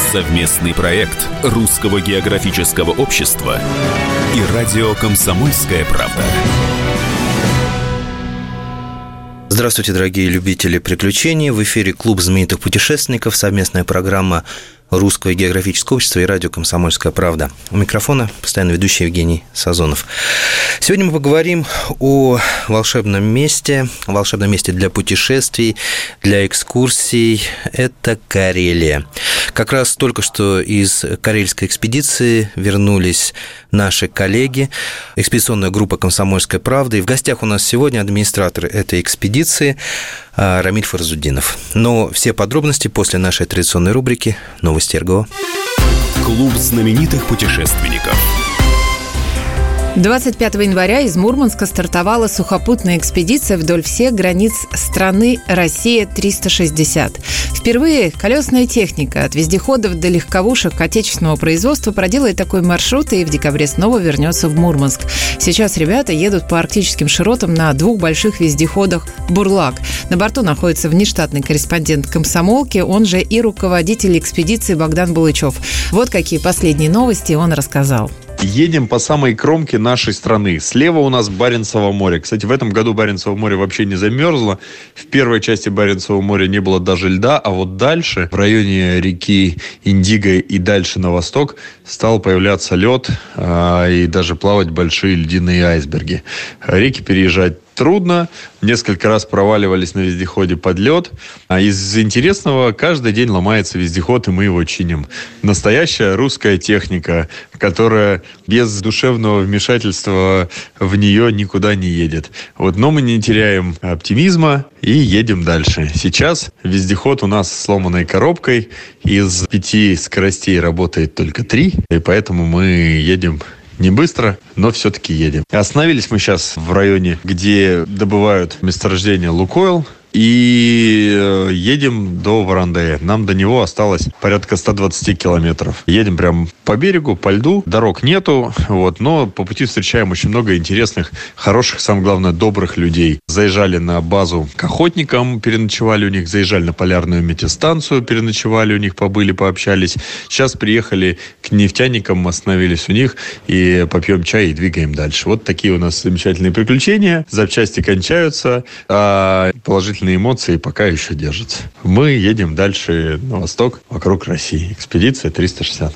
Совместный проект Русского географического общества и радио «Комсомольская правда». Здравствуйте, дорогие любители приключений. В эфире Клуб знаменитых путешественников, совместная программа Русского географического общества и радио «Комсомольская правда». У микрофона постоянно ведущий Евгений Сазонов. Сегодня мы поговорим о волшебном месте, волшебном месте для путешествий, для экскурсий. Это Карелия. Как раз только что из карельской экспедиции вернулись наши коллеги, экспедиционная группа «Комсомольская правда». И в гостях у нас сегодня администратор этой экспедиции Рамиль Фарзудинов. Но все подробности после нашей традиционной рубрики «Новости РГО». Клуб знаменитых путешественников. 25 января из Мурманска стартовала сухопутная экспедиция вдоль всех границ страны «Россия-360». Впервые колесная техника от вездеходов до легковушек отечественного производства проделает такой маршрут и в декабре снова вернется в Мурманск. Сейчас ребята едут по арктическим широтам на двух больших вездеходах «Бурлак». На борту находится внештатный корреспондент комсомолки, он же и руководитель экспедиции Богдан Булычев. Вот какие последние новости он рассказал. Едем по самой кромке нашей страны. Слева у нас Баренцево море. Кстати, в этом году Баренцево море вообще не замерзло. В первой части Баренцева моря не было даже льда, а вот дальше, в районе реки Индиго и дальше на восток, стал появляться лед а, и даже плавать большие льдиные айсберги. Реки переезжать трудно. Несколько раз проваливались на вездеходе под лед. А из интересного каждый день ломается вездеход, и мы его чиним. Настоящая русская техника, которая без душевного вмешательства в нее никуда не едет. Вот, но мы не теряем оптимизма и едем дальше. Сейчас вездеход у нас сломанной коробкой. Из пяти скоростей работает только три, и поэтому мы едем не быстро, но все-таки едем. Остановились мы сейчас в районе, где добывают месторождение Лукойл. И э, едем до Варандея. Нам до него осталось порядка 120 километров. Едем прям по берегу, по льду. Дорог нету, вот, но по пути встречаем очень много интересных, хороших, самое главное, добрых людей. Заезжали на базу к охотникам, переночевали у них, заезжали на полярную метеостанцию, переночевали у них, побыли, пообщались. Сейчас приехали к нефтяникам, остановились у них и попьем чай и двигаем дальше. Вот такие у нас замечательные приключения. Запчасти кончаются, а положительные положительные эмоции пока еще держатся. Мы едем дальше на восток, вокруг России. Экспедиция 360.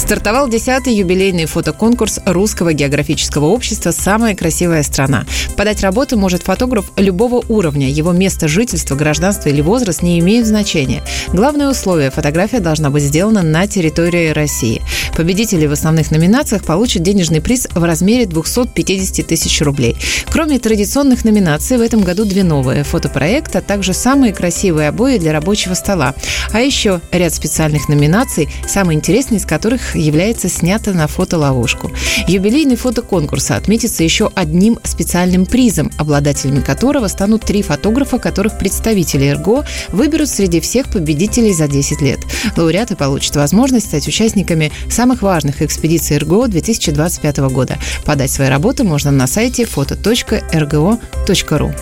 Стартовал 10-й юбилейный фотоконкурс Русского географического общества «Самая красивая страна». Подать работу может фотограф любого уровня. Его место жительства, гражданство или возраст не имеют значения. Главное условие – фотография должна быть сделана на территории России. Победители в основных номинациях получат денежный приз в размере 250 тысяч рублей. Кроме традиционных номинаций, в этом году две новые – фотопроект, а также самые красивые обои для рабочего стола. А еще ряд специальных номинаций, самые интересные из которых является снято на фотоловушку. Юбилейный фотоконкурс отметится еще одним специальным призом, обладателями которого станут три фотографа, которых представители РГО выберут среди всех победителей за 10 лет. Лауреаты получат возможность стать участниками самых важных экспедиций РГО 2025 года. Подать свои работы можно на сайте foto.rgo.ru.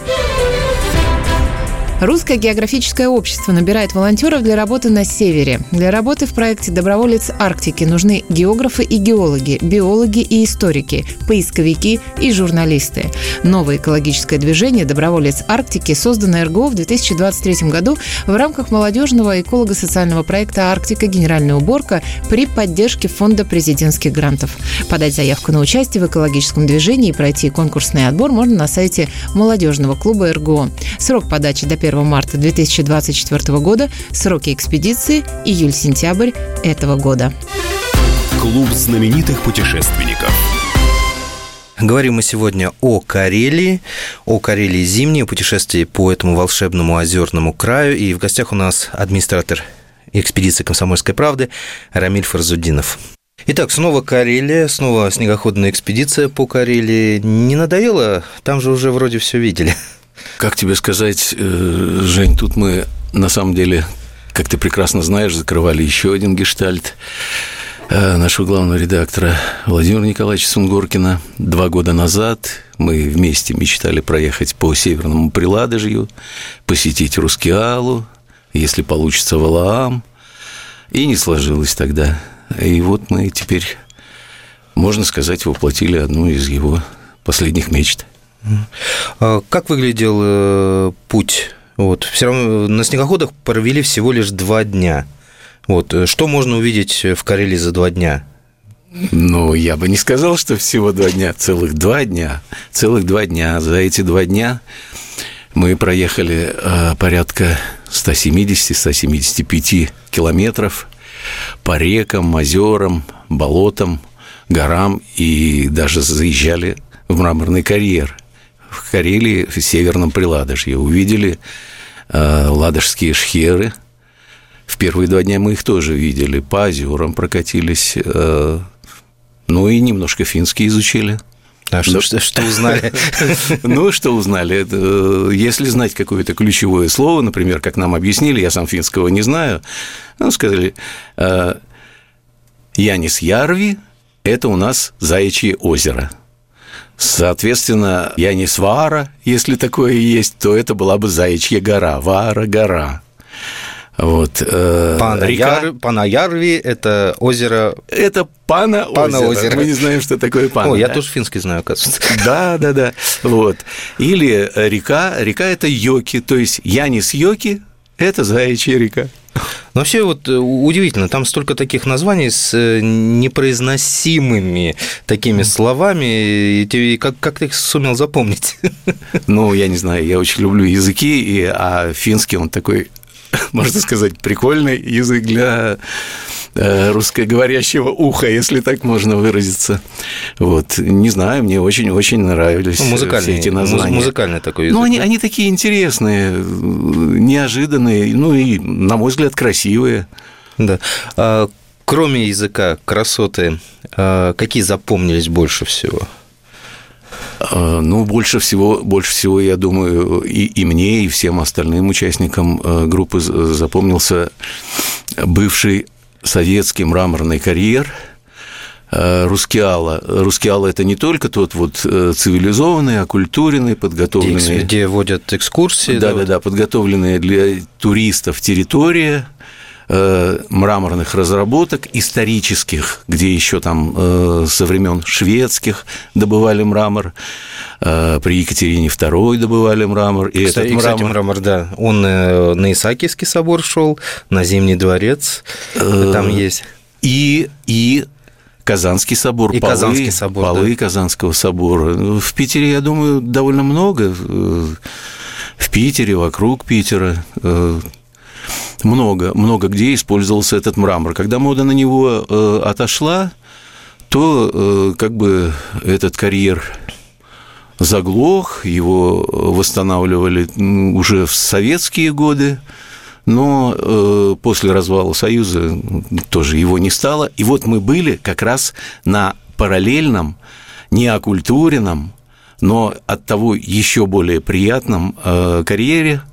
Русское географическое общество набирает волонтеров для работы на севере. Для работы в проекте «Доброволец Арктики» нужны географы и геологи, биологи и историки, поисковики и журналисты. Новое экологическое движение «Доброволец Арктики» создано РГО в 2023 году в рамках молодежного эколого-социального проекта «Арктика. Генеральная уборка» при поддержке Фонда президентских грантов. Подать заявку на участие в экологическом движении и пройти конкурсный отбор можно на сайте молодежного клуба РГО. Срок подачи до 1 1 марта 2024 года, сроки экспедиции июль-сентябрь этого года. Клуб знаменитых путешественников. Говорим мы сегодня о Карелии, о Карелии зимней, о путешествии по этому волшебному озерному краю. И в гостях у нас администратор экспедиции «Комсомольской правды» Рамиль Фарзудинов. Итак, снова Карелия, снова снегоходная экспедиция по Карелии. Не надоело? Там же уже вроде все видели. Как тебе сказать, э, Жень, тут мы на самом деле, как ты прекрасно знаешь, закрывали еще один гештальт э, нашего главного редактора Владимира Николаевича Сунгоркина. Два года назад мы вместе мечтали проехать по Северному Приладожью, посетить Рускеалу, если получится Валаам. И не сложилось тогда. И вот мы теперь, можно сказать, воплотили одну из его последних мечт. А как выглядел э, путь? Вот, все равно на снегоходах провели всего лишь два дня. Вот, э, что можно увидеть в Карелии за два дня? Ну, я бы не сказал, что всего два дня, целых два дня. Целых два дня. За эти два дня мы проехали э, порядка 170-175 километров по рекам, озерам, болотам, горам и даже заезжали в мраморный карьер в Карелии, в Северном Приладожье. Увидели э, ладожские шхеры. В первые два дня мы их тоже видели. По озерам прокатились. Э, ну и немножко финский изучили. А что, что, что узнали? Ну, что узнали? Э, если знать какое-то ключевое слово, например, как нам объяснили, я сам финского не знаю, ну, сказали, э, Янис Ярви – это у нас Заячье озеро. Соответственно, Янис Вара, если такое есть, то это была бы Заячья гора, Вара гора. Вот. Э, Пана, река... Яр... Пана Ярви – это озеро… Это Пана, Пана озеро. озеро. Мы не знаем, что такое Пана. О, я тоже финский знаю, оказывается. Да, да, да. Вот. Или река. Река – это Йоки, то есть Янис Йоки – это Заячья река. Но вообще вот э, удивительно, там столько таких названий с э, непроизносимыми такими словами, и ты, как, как ты их сумел запомнить? Ну, я не знаю, я очень люблю языки, и, а финский, он такой можно сказать, прикольный язык для э, русскоговорящего уха, если так можно выразиться. Вот, не знаю, мне очень-очень нравились ну, все эти названия. Музыкальный такой язык. Ну, они, они такие интересные, неожиданные, ну и, на мой взгляд, красивые. Да. А, кроме языка, красоты, а, какие запомнились больше всего? А, ну, больше всего, больше всего, я думаю, и, и мне, и всем остальным участникам э, группы запомнился бывший советский мраморный карьер э, Рускеала. Рускеала – это не только тот вот э, цивилизованный, оккультуренный, подготовленный… Где, где водят экскурсии. Да-да-да, подготовленная для туристов территория – Э, мраморных разработок исторических, где еще там э, со времен шведских добывали мрамор, э, при Екатерине II добывали мрамор. И кстати, этот мрамор... кстати, мрамор, да, он на Исаакиевский собор шел, на Зимний дворец, там есть. И, и Казанский собор, и полы, Казанский собор, полы да. Казанского собора. В Питере, я думаю, довольно много. В Питере, вокруг Питера много, много где использовался этот мрамор. Когда мода на него э, отошла, то э, как бы этот карьер заглох, его восстанавливали уже в советские годы, но э, после развала Союза тоже его не стало. И вот мы были как раз на параллельном, неокультуренном, но от того еще более приятном э, карьере –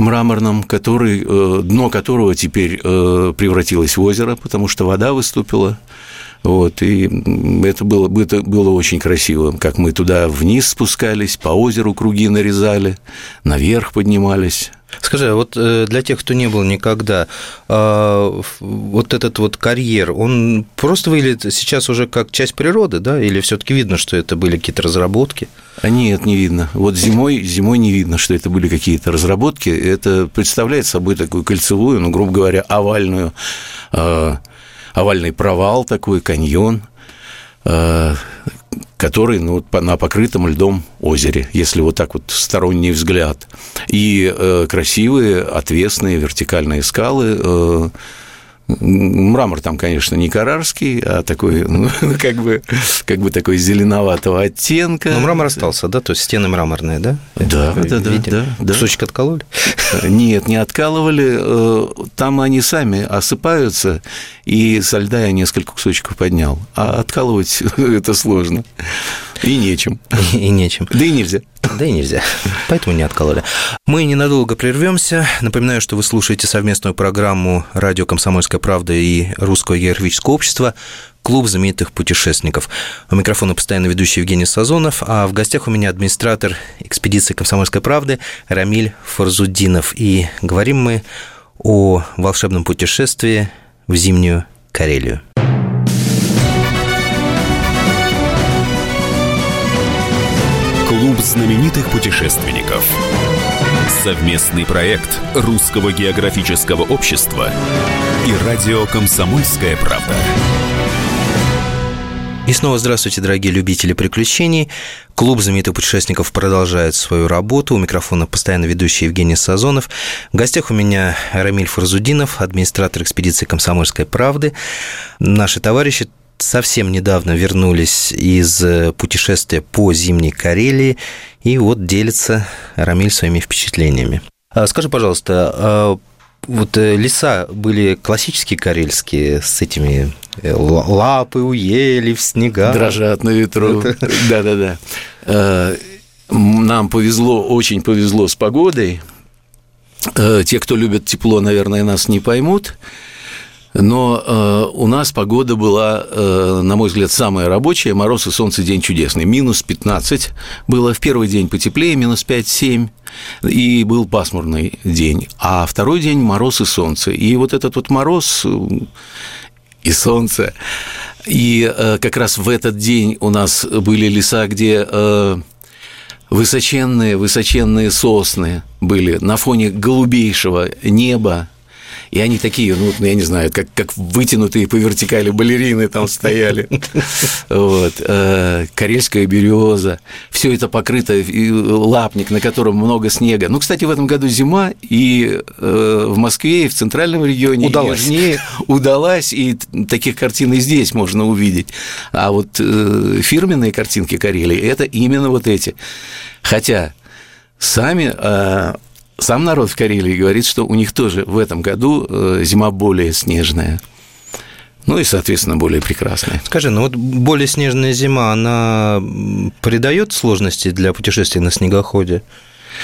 мраморном, который, э, дно которого теперь э, превратилось в озеро, потому что вода выступила. Вот, и это было, это было очень красиво, как мы туда вниз спускались, по озеру круги нарезали, наверх поднимались. Скажи, а вот э, для тех, кто не был никогда, а, вот этот вот карьер, он просто выглядит сейчас уже как часть природы, да? Или все-таки видно, что это были какие-то разработки? А нет, не видно. Вот зимой, зимой не видно, что это были какие-то разработки. Это представляет собой такую кольцевую, ну, грубо говоря, овальную, а, овальный провал такой, каньон, а, который ну, на покрытом льдом озере, если вот так вот сторонний взгляд. И э, красивые, отвесные, вертикальные скалы, э, Мрамор там, конечно, не карарский, а такой, ну, как бы, как бы такой зеленоватого оттенка. Но мрамор остался, да? То есть стены мраморные, да? Да, да, да, да, да. Кусочек откололи? Нет, не откалывали. Э, там они сами осыпаются, и со льда я несколько кусочков поднял. А откалывать это сложно. И нечем. И нечем. Да и нельзя. Да и нельзя. Поэтому не откололи. Мы ненадолго прервемся. Напоминаю, что вы слушаете совместную программу «Радио Комсомольская правда» и Русского географического общества клуб знаменитых путешественников. У микрофона постоянно ведущий Евгений Сазонов, а в гостях у меня администратор экспедиции «Комсомольской правды» Рамиль Фарзудинов. И говорим мы о волшебном путешествии в зимнюю Карелию. Знаменитых путешественников. Совместный проект Русского географического общества и радио «Комсомольская правда». И снова здравствуйте, дорогие любители приключений. Клуб знаменитых путешественников продолжает свою работу. У микрофона постоянно ведущий Евгений Сазонов. В гостях у меня Рамиль Фарзудинов, администратор экспедиции «Комсомольской правды». Наши товарищи совсем недавно вернулись из путешествия по зимней Карелии и вот делится Рамиль своими впечатлениями. А скажи, пожалуйста, а вот э, леса были классические карельские с этими э, лапы у ели в снега. Дрожат на ветру. Да-да-да. Э, нам повезло, очень повезло с погодой. Те, кто любит тепло, наверное, нас не поймут. Но э, у нас погода была, э, на мой взгляд, самая рабочая. Мороз и солнце день чудесный. Минус 15 было в первый день потеплее, минус 5-7. И был пасмурный день. А второй день мороз и солнце. И вот этот вот мороз э, и солнце. И э, как раз в этот день у нас были леса, где... Э, высоченные, высоченные сосны были на фоне голубейшего неба, и они такие, ну, я не знаю, как, как вытянутые по вертикали балерины там стояли. Вот. Э, карельская береза. Все это покрыто, лапник, на котором много снега. Ну, кстати, в этом году зима, и э, в Москве, и в центральном регионе, удалась. южнее удалась, и таких картин и здесь можно увидеть. А вот э, фирменные картинки Карелии – это именно вот эти. Хотя сами сам народ в Карелии говорит, что у них тоже в этом году э, зима более снежная. Ну и, соответственно, более прекрасная. Скажи, ну вот более снежная зима, она придает сложности для путешествия на снегоходе?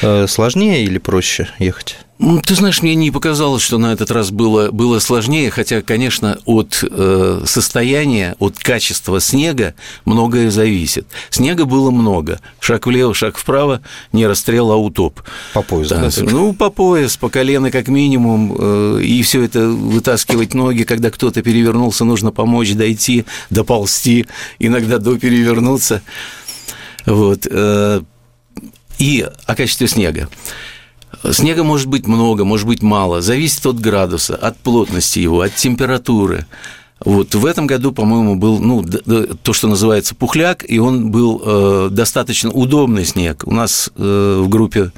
Э, сложнее или проще ехать? Ты знаешь, мне не показалось, что на этот раз было, было сложнее, хотя, конечно, от э, состояния, от качества снега многое зависит. Снега было много. Шаг влево, шаг вправо, не расстрел, а утоп. По пояс, да? да ну, по пояс, по колено как минимум. Э, и все это вытаскивать ноги, когда кто-то перевернулся, нужно помочь дойти, доползти, иногда до перевернуться. Вот. Э, и о качестве снега. Снега может быть много, может быть мало, зависит от градуса, от плотности его, от температуры. Вот в этом году, по-моему, был ну, то, что называется пухляк, и он был э, достаточно удобный снег. У нас э, в группе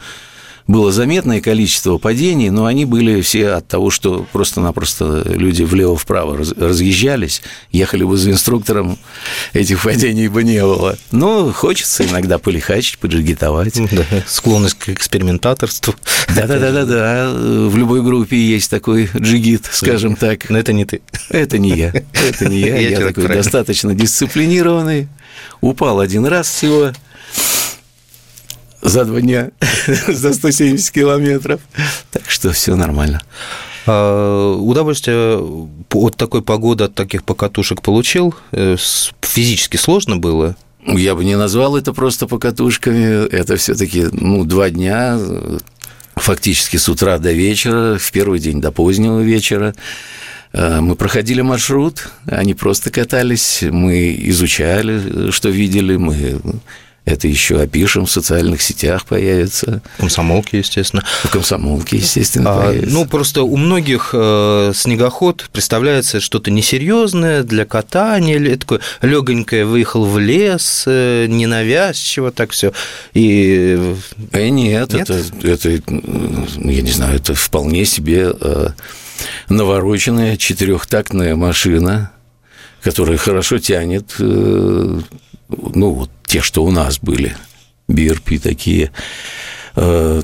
было заметное количество падений, но они были все от того, что просто-напросто люди влево-вправо разъезжались, ехали бы за инструктором, этих падений бы не было. Но хочется иногда полихачить, поджигитовать. Да, склонность к экспериментаторству. Да-да-да-да, в любой группе есть такой джигит, скажем так. Но это не ты. Это не я, это не я, я, я такой достаточно дисциплинированный. Упал один раз всего, за два дня за 170 километров. Так что все нормально. А, удовольствие от такой погоды, от таких покатушек получил? Э, физически сложно было? Я бы не назвал это просто покатушками. Это все-таки ну, два дня, фактически с утра до вечера, в первый день до позднего вечера. Э, мы проходили маршрут, они просто катались, мы изучали, что видели, мы это еще опишем, в социальных сетях появится. В комсомолке, естественно. В комсомолке, естественно, а, появится. Ну, просто у многих э, снегоход представляется что-то несерьезное для катания, или такое легонькое выехал в лес, э, ненавязчиво так все. И... Э, нет, нет? Это, это, я не знаю, это вполне себе... Э, навороченная четырехтактная машина, которая хорошо тянет, э, ну, вот те, что у нас были, BRP такие, Э,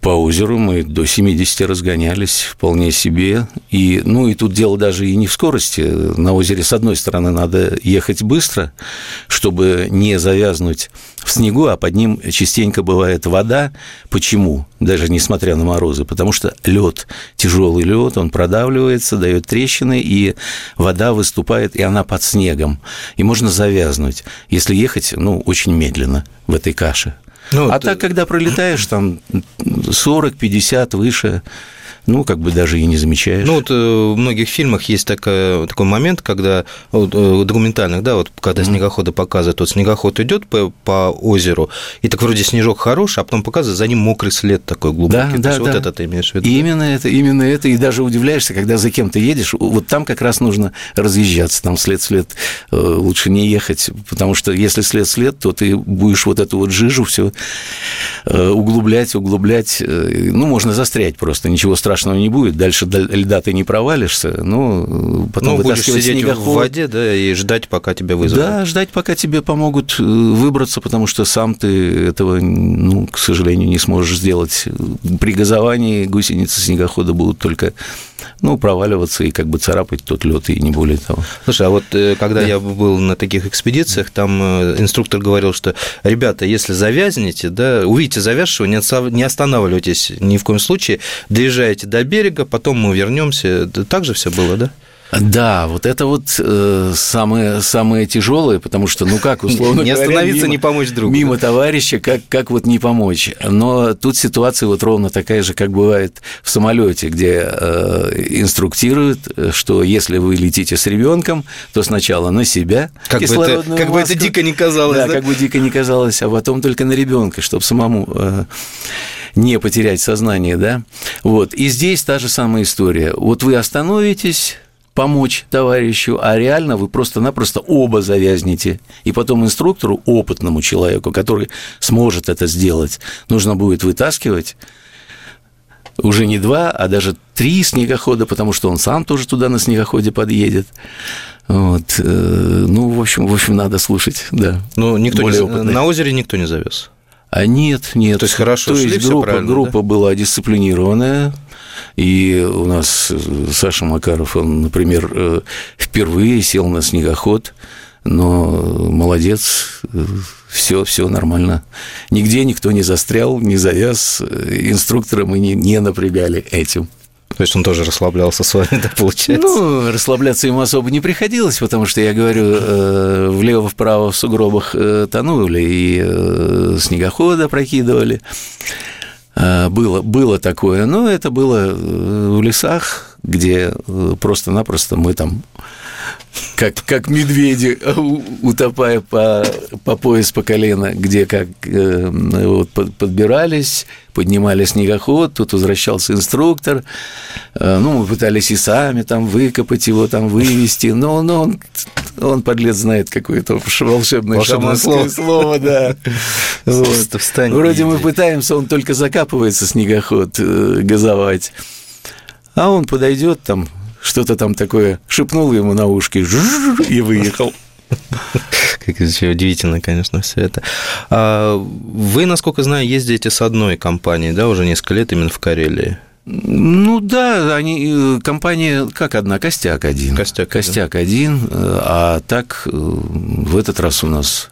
по озеру мы до 70 разгонялись вполне себе. И, ну, и тут дело даже и не в скорости. На озере, с одной стороны, надо ехать быстро, чтобы не завязнуть в снегу, а под ним частенько бывает вода. Почему? Даже несмотря на морозы. Потому что лед, тяжелый лед, он продавливается, дает трещины, и вода выступает, и она под снегом. И можно завязнуть, если ехать, ну, очень медленно в этой каше. Ну, а ты... так, когда пролетаешь там 40-50 выше, ну, как бы даже и не замечаешь. Ну, вот э, в многих фильмах есть такая, такой момент, когда вот, э, документальных, да, вот когда mm-hmm. снегоходы показывают, вот снегоход идет по, по озеру, и так вроде снежок хороший, а потом показывают за ним мокрый след такой глубокий. Да, да, да. Вот это ты имеешь в виду? Именно да? это, именно это, и даже удивляешься, когда за кем-то едешь, вот там как раз нужно разъезжаться, там след-след э, лучше не ехать, потому что если след-след, то ты будешь вот эту вот жижу все углублять, углублять, ну, можно застрять просто, ничего страшного страшного не будет, дальше льда ты не провалишься, ну, потом ну, будешь сидеть снегоход. в воде, да, и ждать, пока тебя вызовут. Да, ждать, пока тебе помогут э, выбраться, потому что сам ты этого, ну, к сожалению, не сможешь сделать. При газовании гусеницы снегохода будут только ну, проваливаться и как бы царапать тот лед, и не более того. Слушай, а вот э, когда да. я был на таких экспедициях, там инструктор говорил, что, ребята, если завязнете, да, увидите завязшего, не останавливайтесь ни в коем случае, доезжаете до берега, потом мы вернемся. Так же все было, да? Да, вот это вот э, самое, самое тяжелое, потому что, ну как, условно Не говоря, остановиться, мимо, не помочь другу. Мимо товарища, как, как вот не помочь. Но тут ситуация вот ровно такая же, как бывает в самолете, где э, инструктируют, что если вы летите с ребенком, то сначала на себя как бы, это, как бы это дико не казалось. Да, да, как бы дико не казалось, а потом только на ребенка, чтобы самому э, не потерять сознание, да. Вот. И здесь та же самая история. Вот вы остановитесь помочь товарищу, а реально вы просто-напросто оба завязнете. И потом инструктору, опытному человеку, который сможет это сделать, нужно будет вытаскивать уже не два, а даже три снегохода, потому что он сам тоже туда на снегоходе подъедет. Вот. Э, ну, в общем, в общем, надо слушать, да. Ну, никто не, на озере никто не завез. А нет, нет. То есть хорошо То есть группа, группа да? была дисциплинированная, и у нас э, Саша Макаров, он, например, э, впервые сел на снегоход, но молодец, все, все нормально. Нигде никто не застрял, не завяз, инструктора мы не, не напрягали этим. То есть он тоже расслаблялся с вами, да, получается? Ну, расслабляться ему особо не приходилось, потому что, я говорю, э, влево-вправо в сугробах тонули и снегохода прокидывали. Было, было такое, но это было э, в лесах, где э, просто-напросто мы там как, как медведи, утопая по, по пояс, по колено, где как э, вот, подбирались, поднимали снегоход, тут возвращался инструктор, э, ну, мы пытались и сами там выкопать его, там вывести, но, но он, он, подлец, знает какое-то волшебное, волшебное слово. слово, да. Вот. Вроде мы пытаемся, он только закапывается снегоход э, газовать, а он подойдет там, что-то там такое шепнул ему на ушки и выехал. Как еще удивительно, конечно, все это. А вы, насколько знаю, ездите с одной компанией, да, уже несколько лет именно в Карелии? Ну да, они э, компания как одна, костяк один. Костяк, костяк один. один. Э, а так э, в этот раз у нас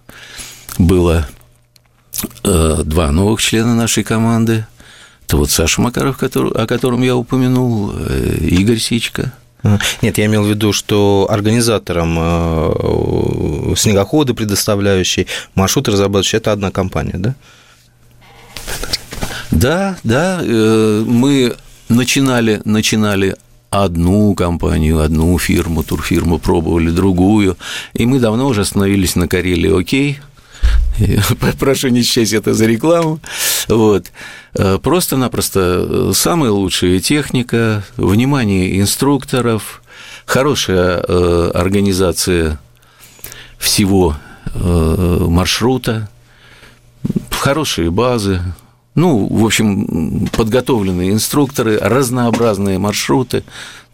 было два новых члена нашей команды. Это вот Саша Макаров, который, о котором я упомянул, Игорь Сичка – нет, я имел в виду, что организатором э, снегоходы, предоставляющие маршруты разрабатывающие, это одна компания, да? Да, да, э, мы начинали, начинали одну компанию, одну фирму, турфирму пробовали, другую, и мы давно уже остановились на Карелии. «Окей», прошу не счесть это за рекламу, вот, э, просто-напросто э, самая лучшая техника, внимание инструкторов, хорошая э, организация всего маршрута, хорошие базы, Ну, в общем, подготовленные инструкторы, разнообразные маршруты.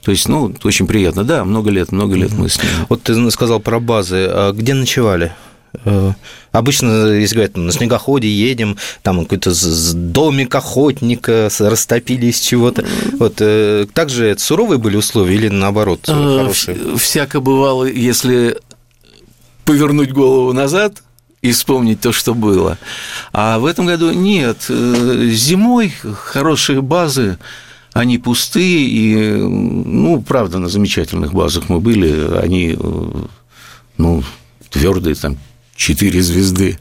То есть, ну, очень приятно. Да, много лет, много лет мы с ним. Вот ты сказал про базы. А где ночевали? Э, обычно, если говорят, на снегоходе едем, там какой-то домик охотника, растопили из чего-то. Вот э, также это суровые были условия или наоборот э, хорошие? Всяко бывало, если повернуть голову назад, и вспомнить то, что было. А в этом году нет. Зимой хорошие базы, они пустые, и, ну, правда, на замечательных базах мы были, они, ну, твердые, там, четыре звезды.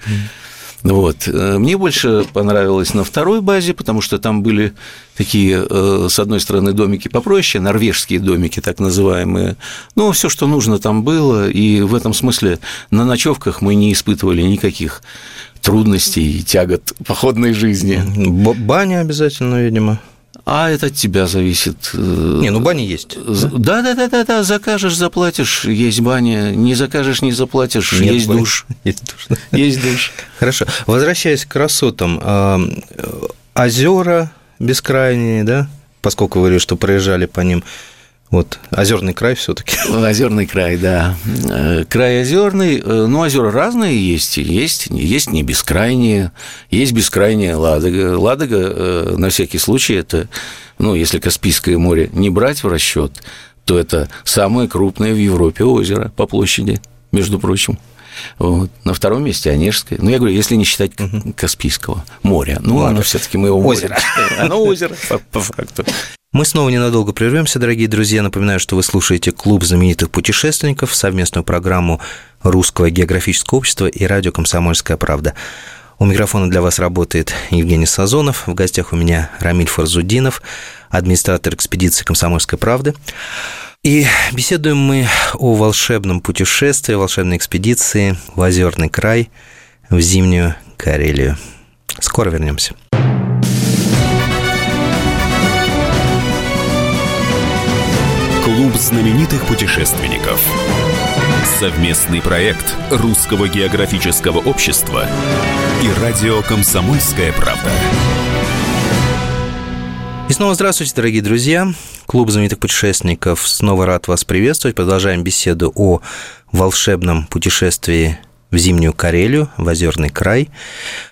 Вот. Мне больше понравилось на второй базе, потому что там были такие, э, с одной стороны, домики попроще, норвежские домики, так называемые. Ну, все, что нужно, там было, и в этом смысле на ночевках мы не испытывали никаких трудностей и тягот походной жизни. Баня обязательно, видимо. А это от тебя зависит. Не, ну бани есть. Да, да, да, да, да. Закажешь, заплатишь, есть баня. Не закажешь, не заплатишь, Нет есть бани. душ. Есть душ. Есть душ. Хорошо. Возвращаясь к красотам, а, озера бескрайние, да? Поскольку вы говорили, что проезжали по ним. Вот, озерный край все-таки. Озерный край, да. Э, край озерный. Э, ну, озера разные есть. Есть, есть не бескрайние, есть бескрайняя Ладога. Ладога, э, на всякий случай, это, ну, если Каспийское море не брать в расчет, то это самое крупное в Европе озеро по площади, между прочим. Вот. На втором месте Онежское. Ну, я говорю, если не считать Каспийского моря. Ну, Ладно. оно все-таки мы его озеро. Оно озеро, по факту. Мы снова ненадолго прервемся, дорогие друзья. Напоминаю, что вы слушаете «Клуб знаменитых путешественников», совместную программу Русского географического общества и радио «Комсомольская правда». У микрофона для вас работает Евгений Сазонов. В гостях у меня Рамиль Фарзудинов, администратор экспедиции «Комсомольской правды». И беседуем мы о волшебном путешествии, волшебной экспедиции в Озерный край, в зимнюю Карелию. Скоро вернемся. Знаменитых путешественников. Совместный проект Русского географического общества и радио «Комсомольская правда». И снова здравствуйте, дорогие друзья. Клуб знаменитых путешественников снова рад вас приветствовать. Продолжаем беседу о волшебном путешествии в зимнюю Карелию, в Озерный край.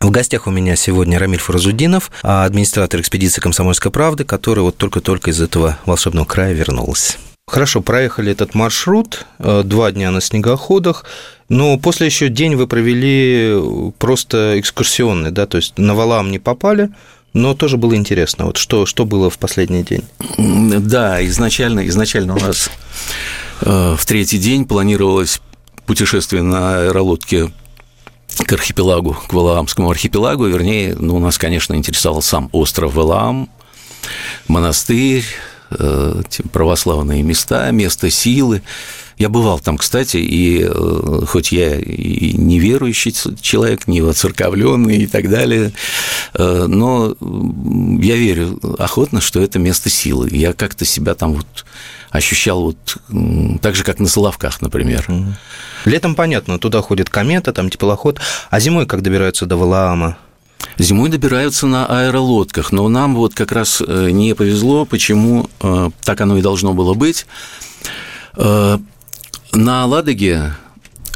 В гостях у меня сегодня Рамиль Фаразудинов, администратор экспедиции «Комсомольской правды», который вот только-только из этого волшебного края вернулся. Хорошо, проехали этот маршрут, э, два дня на снегоходах, но после еще день вы провели просто экскурсионный, да, то есть на валам не попали, но тоже было интересно. Вот что, что было в последний день? Да, изначально, изначально у нас э, в третий день планировалось путешествие на аэролодке к архипелагу, к Валаамскому архипелагу, вернее, ну, нас, конечно, интересовал сам остров Валаам, монастырь, э, православные места, место силы. Я бывал там, кстати, и э, хоть я и неверующий человек, не воцерковленный и так далее, э, но я верю охотно, что это место силы. Я как-то себя там вот ощущал вот так же, как на Соловках, например. Летом понятно, туда ходит комета, там теплоход, а зимой как добираются до Валаама? Зимой добираются на аэролодках, но нам вот как раз э, не повезло, почему э, так оно и должно было быть. Э, на Ладоге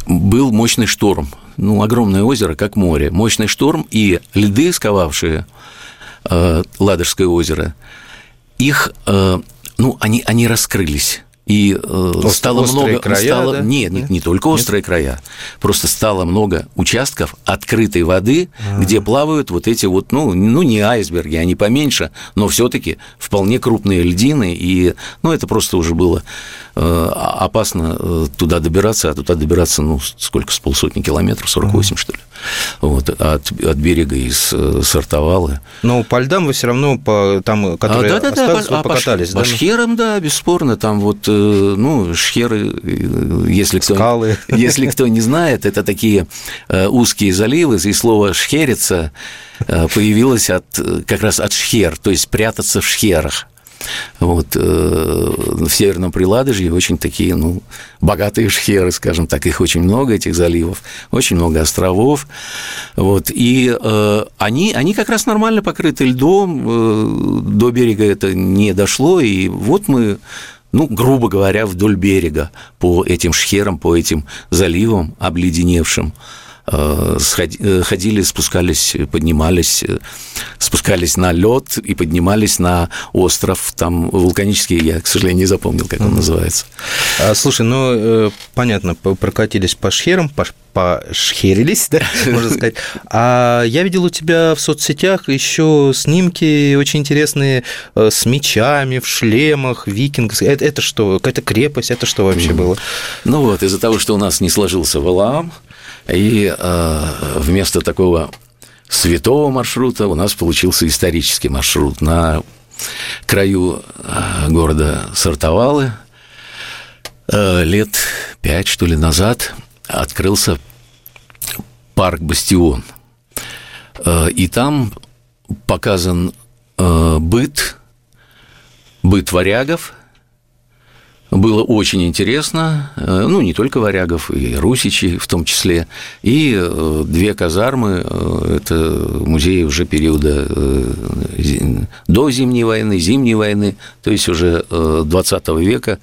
был мощный шторм, ну, огромное озеро, как море, мощный шторм, и льды, сковавшие Ладожское озеро, их ну, они, они раскрылись. И э, Ост, стало много... Края, стало, да? Нет, нет, не только острые нет? края. Просто стало много участков открытой воды, А-а-а. где плавают вот эти вот, ну, ну, не айсберги, они поменьше, но все таки вполне крупные льдины. И, ну, это просто уже было опасно э, туда добираться, а туда добираться, ну, сколько, с полсотни километров, 48, А-а-а. что ли вот, от, от берега из э, Сартовалы. Но по льдам вы все равно, по, там, которые а, да, да, да, по, покатались, по, да? По шхерам, да, бесспорно, там вот, э, ну, шхеры, э, если кто, Скалы. если кто не знает, это такие узкие заливы, и слово «шхериться» появилось от, как раз от шхер, то есть прятаться в шхерах. Вот, э, в Северном Приладожье очень такие, ну, богатые шхеры, скажем так, их очень много, этих заливов, очень много островов, вот, и э, они, они как раз нормально покрыты льдом, э, до берега это не дошло, и вот мы ну, грубо говоря, вдоль берега по этим шхерам, по этим заливам обледеневшим. Э, э, ходили, спускались, поднимались, э, спускались на лед и поднимались на остров, там вулканический, я, к сожалению, не запомнил, как он называется. А, слушай, ну, понятно, прокатились по шхерам, по, пошхерились, да, можно сказать. А я видел у тебя в соцсетях еще снимки очень интересные с мечами, в шлемах, викинг. Это, это что? Какая-то крепость? Это что вообще было? Ну вот, из-за того, что у нас не сложился Валаам, и э, вместо такого святого маршрута у нас получился исторический маршрут. На краю э, города Сартовалы э, лет пять, что ли, назад открылся парк «Бастион». И там показан быт, быт варягов – было очень интересно, э, ну, не только варягов, и русичи в том числе, и э, две казармы, э, это музеи уже периода до Зимней войны, Зимней войны, то есть уже 20 века,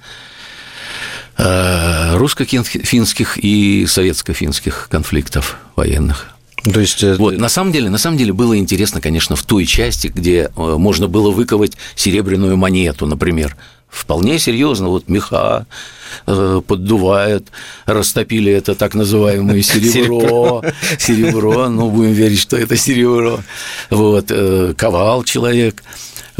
русско-финских и советско-финских конфликтов военных. То есть... Вот, на самом деле, на самом деле было интересно, конечно, в той части, где можно было выковать серебряную монету, например, вполне серьезно, вот меха э, поддувают, растопили это так называемое серебро, серебро, ну, будем верить, что это серебро, вот, э, ковал человек,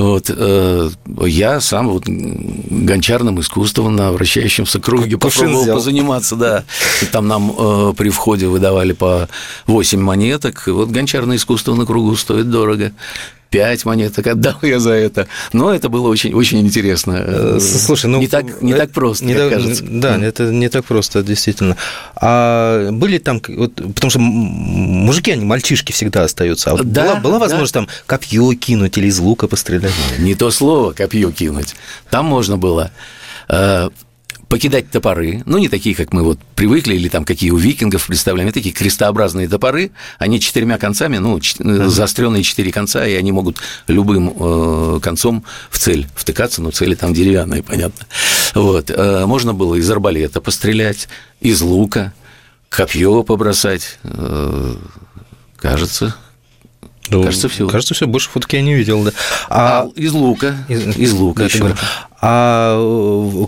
вот, э, я сам вот гончарным искусством на вращающемся круге попробовал взял. позаниматься, да. И там нам э, при входе выдавали по 8 монеток. Вот гончарное искусство на кругу стоит дорого пять монеток отдал я за это. Но это было очень, очень интересно. Э, слушай, ну... Не так, не так просто, не так, кажется. Да, это не так просто, действительно. А были там... Вот, потому что мужики, они мальчишки всегда остаются. А вот да, была, была возможность да. там копье кинуть или из лука пострелять? Не то слово копье кинуть. Там можно было э, покидать топоры, ну, не такие, как мы вот привыкли, или там какие у викингов представляем, такие крестообразные топоры, они четырьмя концами, ну, uh заостренные четыре конца, и они могут любым э, концом в цель втыкаться, но цели там деревянные, понятно. Вот. Э, можно было из арбалета пострелять, из лука, копье побросать, э, кажется, ну, кажется, все. Кажется, все. Больше фотки я не видел, да. А, а из лука. Из, из лука да, еще. А,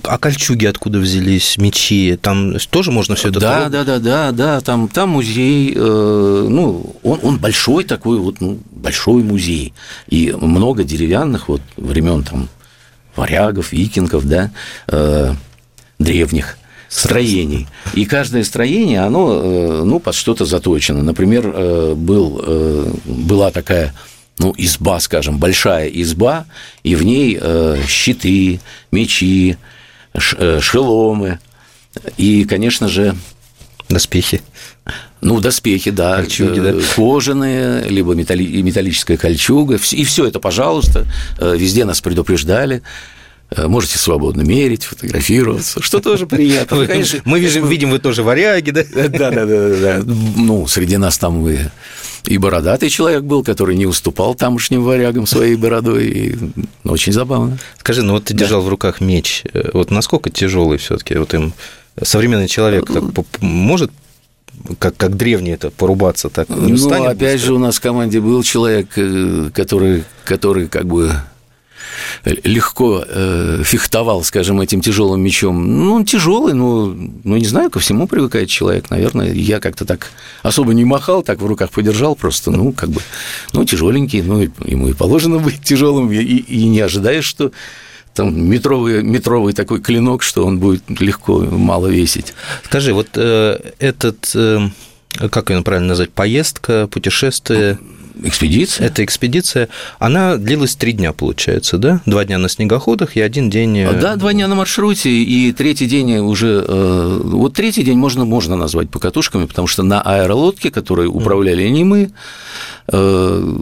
а кольчуги откуда взялись, мечи? Там тоже можно все это Да, да, да, да, да. Там, там музей, э, ну, он, он большой такой, вот, ну, большой музей. И много деревянных вот времен там варягов, викингов, да, э, древних строений. И каждое строение, оно э, ну, под что-то заточено. Например, э, был, э, была такая ну, изба, скажем, большая изба, и в ней щиты, мечи, шеломы, и, конечно же... Доспехи. Ну, доспехи, да, Кольчуги, да. кожаные, либо металлическая кольчуга, и все это, пожалуйста, везде нас предупреждали, Э, можете свободно мерить, фотографироваться, что тоже приятно. Вы, конечно, мы видим, видим, вы тоже варяги, да? Да, да, да, да. Ну, среди нас там вы и бородатый человек был, который не уступал тамошним варягам своей бородой, и ну, очень забавно. Скажи, ну вот ты держал в руках меч, э, вот насколько тяжелый все-таки вот им современный человек так может как, как древний это порубаться так не ну, устанет? Ну, опять же, у нас в команде был человек, э, который, который как бы легко э, фехтовал, скажем, этим тяжелым мечом. Ну, он тяжелый, но, ну, не знаю, ко всему привыкает человек, наверное. Я как-то так особо не махал, так в руках подержал просто, ну, как бы, ну, тяжеленький, ну, ему и положено быть тяжелым, и, и не ожидаешь, что там метровый, метровый такой клинок, что он будет легко, мало весить. Скажи, вот э, этот, э, как ее правильно назвать, поездка, путешествие, Экспедиция? Эта экспедиция, она длилась три дня, получается, да? Два дня на снегоходах и один день... Э, да, два дня на маршруте, и третий день уже... Э, вот третий день можно, можно назвать покатушками, потому что на аэролодке, которой управляли не мы, э,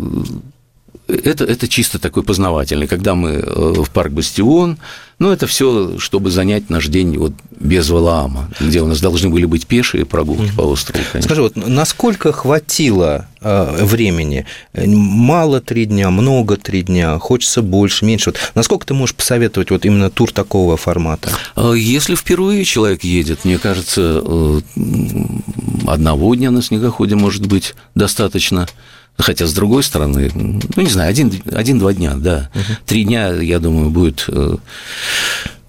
это, это чисто такой познавательный. Когда мы э, в парк Бастион, ну, это все, чтобы занять наш день вот без Валаама, где у нас должны были быть пешие прогулки mm-hmm. по острову. Конечно. Скажи, вот насколько хватило э, времени? Мало три дня, много три дня, хочется больше, меньше. Вот насколько ты можешь посоветовать вот именно тур такого формата? А если впервые человек едет, мне кажется, э, одного дня на снегоходе может быть достаточно. Хотя, с другой стороны, ну, не знаю, один-два один, дня, да. Угу. Три дня, я думаю, будет э,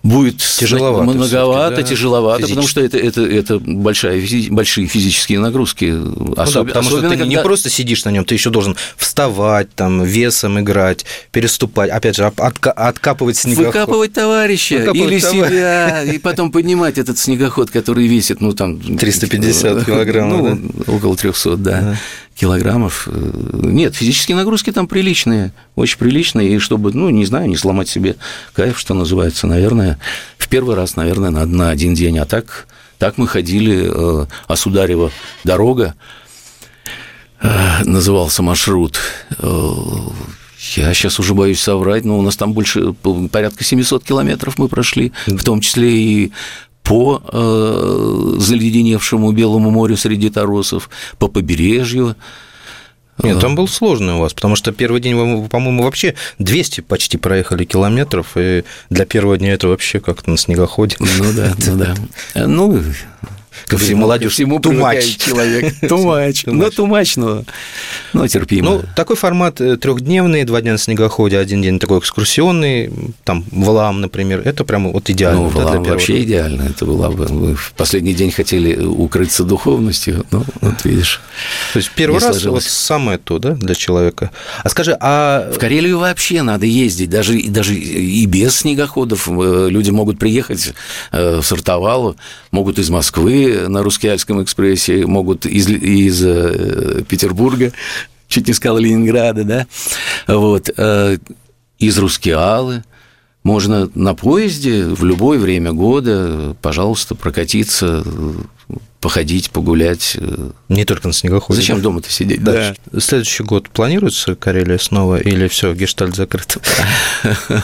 будет тяжеловато, многовато, да? тяжеловато, потому что это, это, это большая, большие физические нагрузки. Ну Особ... да, потому что ты когда... не просто сидишь на нем, ты еще должен вставать, там, весом играть, переступать, опять же, отка... откапывать снегоход. Выкапывать товарища Выкапывать или товар... себя, и потом поднимать этот снегоход, который весит, ну, там... 350 килограммов, ну, да? около 300, да. да килограммов. Нет, физические нагрузки там приличные, очень приличные, и чтобы, ну, не знаю, не сломать себе кайф, что называется, наверное, в первый раз, наверное, надо на один день, а так, так мы ходили, э, Осударева дорога, э, назывался маршрут, э, я сейчас уже боюсь соврать, но у нас там больше порядка 700 километров мы прошли, в том числе и по э, заледеневшему Белому морю среди торосов, по побережью. Нет, там был сложный у вас, потому что первый день вы, по-моему, вообще 200 почти проехали километров, и для первого дня это вообще как-то на снегоходе. Ну да, ну да. Ну, Ко всему молодежь. Всему тумач. человек. Тумач. Ну, тумач, но, но терпимо. Ну, такой формат э, трехдневный, два дня на снегоходе, один день такой экскурсионный, там, Валам, например, это прямо вот идеально. Ну, Валам вообще идеально. Это было бы... Мы в последний день хотели укрыться духовностью, ну, вот видишь. То есть первый раз вот самое то, да, для человека. А скажи, а... В Карелию вообще надо ездить, даже, даже и без снегоходов. Э, люди могут приехать э, в Сартовалу, могут из Москвы на Русскеальском экспрессе, могут из, из э, Петербурга, чуть не сказал Ленинграда, да, вот, э, из Рускеалы, можно на поезде в любое время года, пожалуйста, прокатиться, походить, погулять. Не только на снегоходе. Зачем дома-то сидеть? Да. да. Следующий год планируется Карелия снова или все, гештальт закрыт?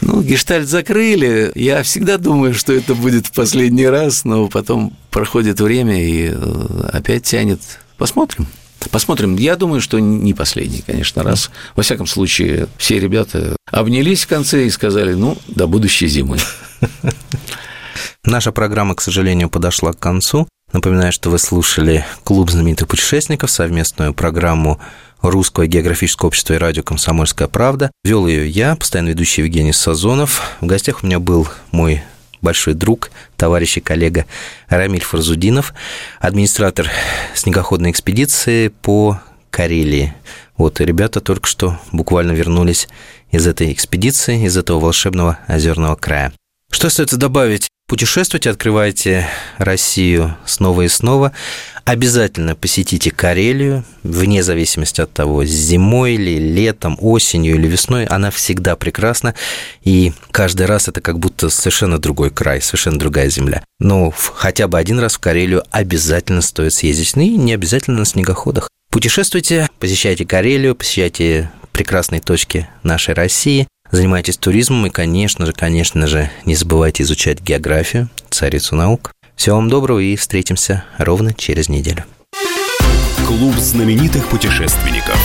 Ну, гештальт закрыли. Я всегда думаю, что это будет в последний раз, но потом проходит время и э, опять тянет. Посмотрим. Посмотрим. Я думаю, что не последний, конечно, раз. Во всяком случае, все ребята обнялись в конце и сказали, ну, до будущей зимы. Наша программа, к сожалению, подошла к концу. Напоминаю, что вы слушали «Клуб знаменитых путешественников», совместную программу Русского географического общества и радио «Комсомольская правда». Вел ее я, постоянно ведущий Евгений Сазонов. В гостях у меня был мой большой друг, товарищ и коллега Рамиль Фарзудинов, администратор снегоходной экспедиции по Карелии. Вот, и ребята только что буквально вернулись из этой экспедиции, из этого волшебного озерного края. Что остается добавить? Путешествуйте, открывайте Россию снова и снова. Обязательно посетите Карелию, вне зависимости от того, зимой или летом, осенью или весной, она всегда прекрасна, и каждый раз это как будто совершенно другой край, совершенно другая земля. Но хотя бы один раз в Карелию обязательно стоит съездить, ну и не обязательно на снегоходах. Путешествуйте, посещайте Карелию, посещайте прекрасные точки нашей России, занимайтесь туризмом и, конечно же, конечно же, не забывайте изучать географию, царицу наук. Всего вам доброго и встретимся ровно через неделю. Клуб знаменитых путешественников.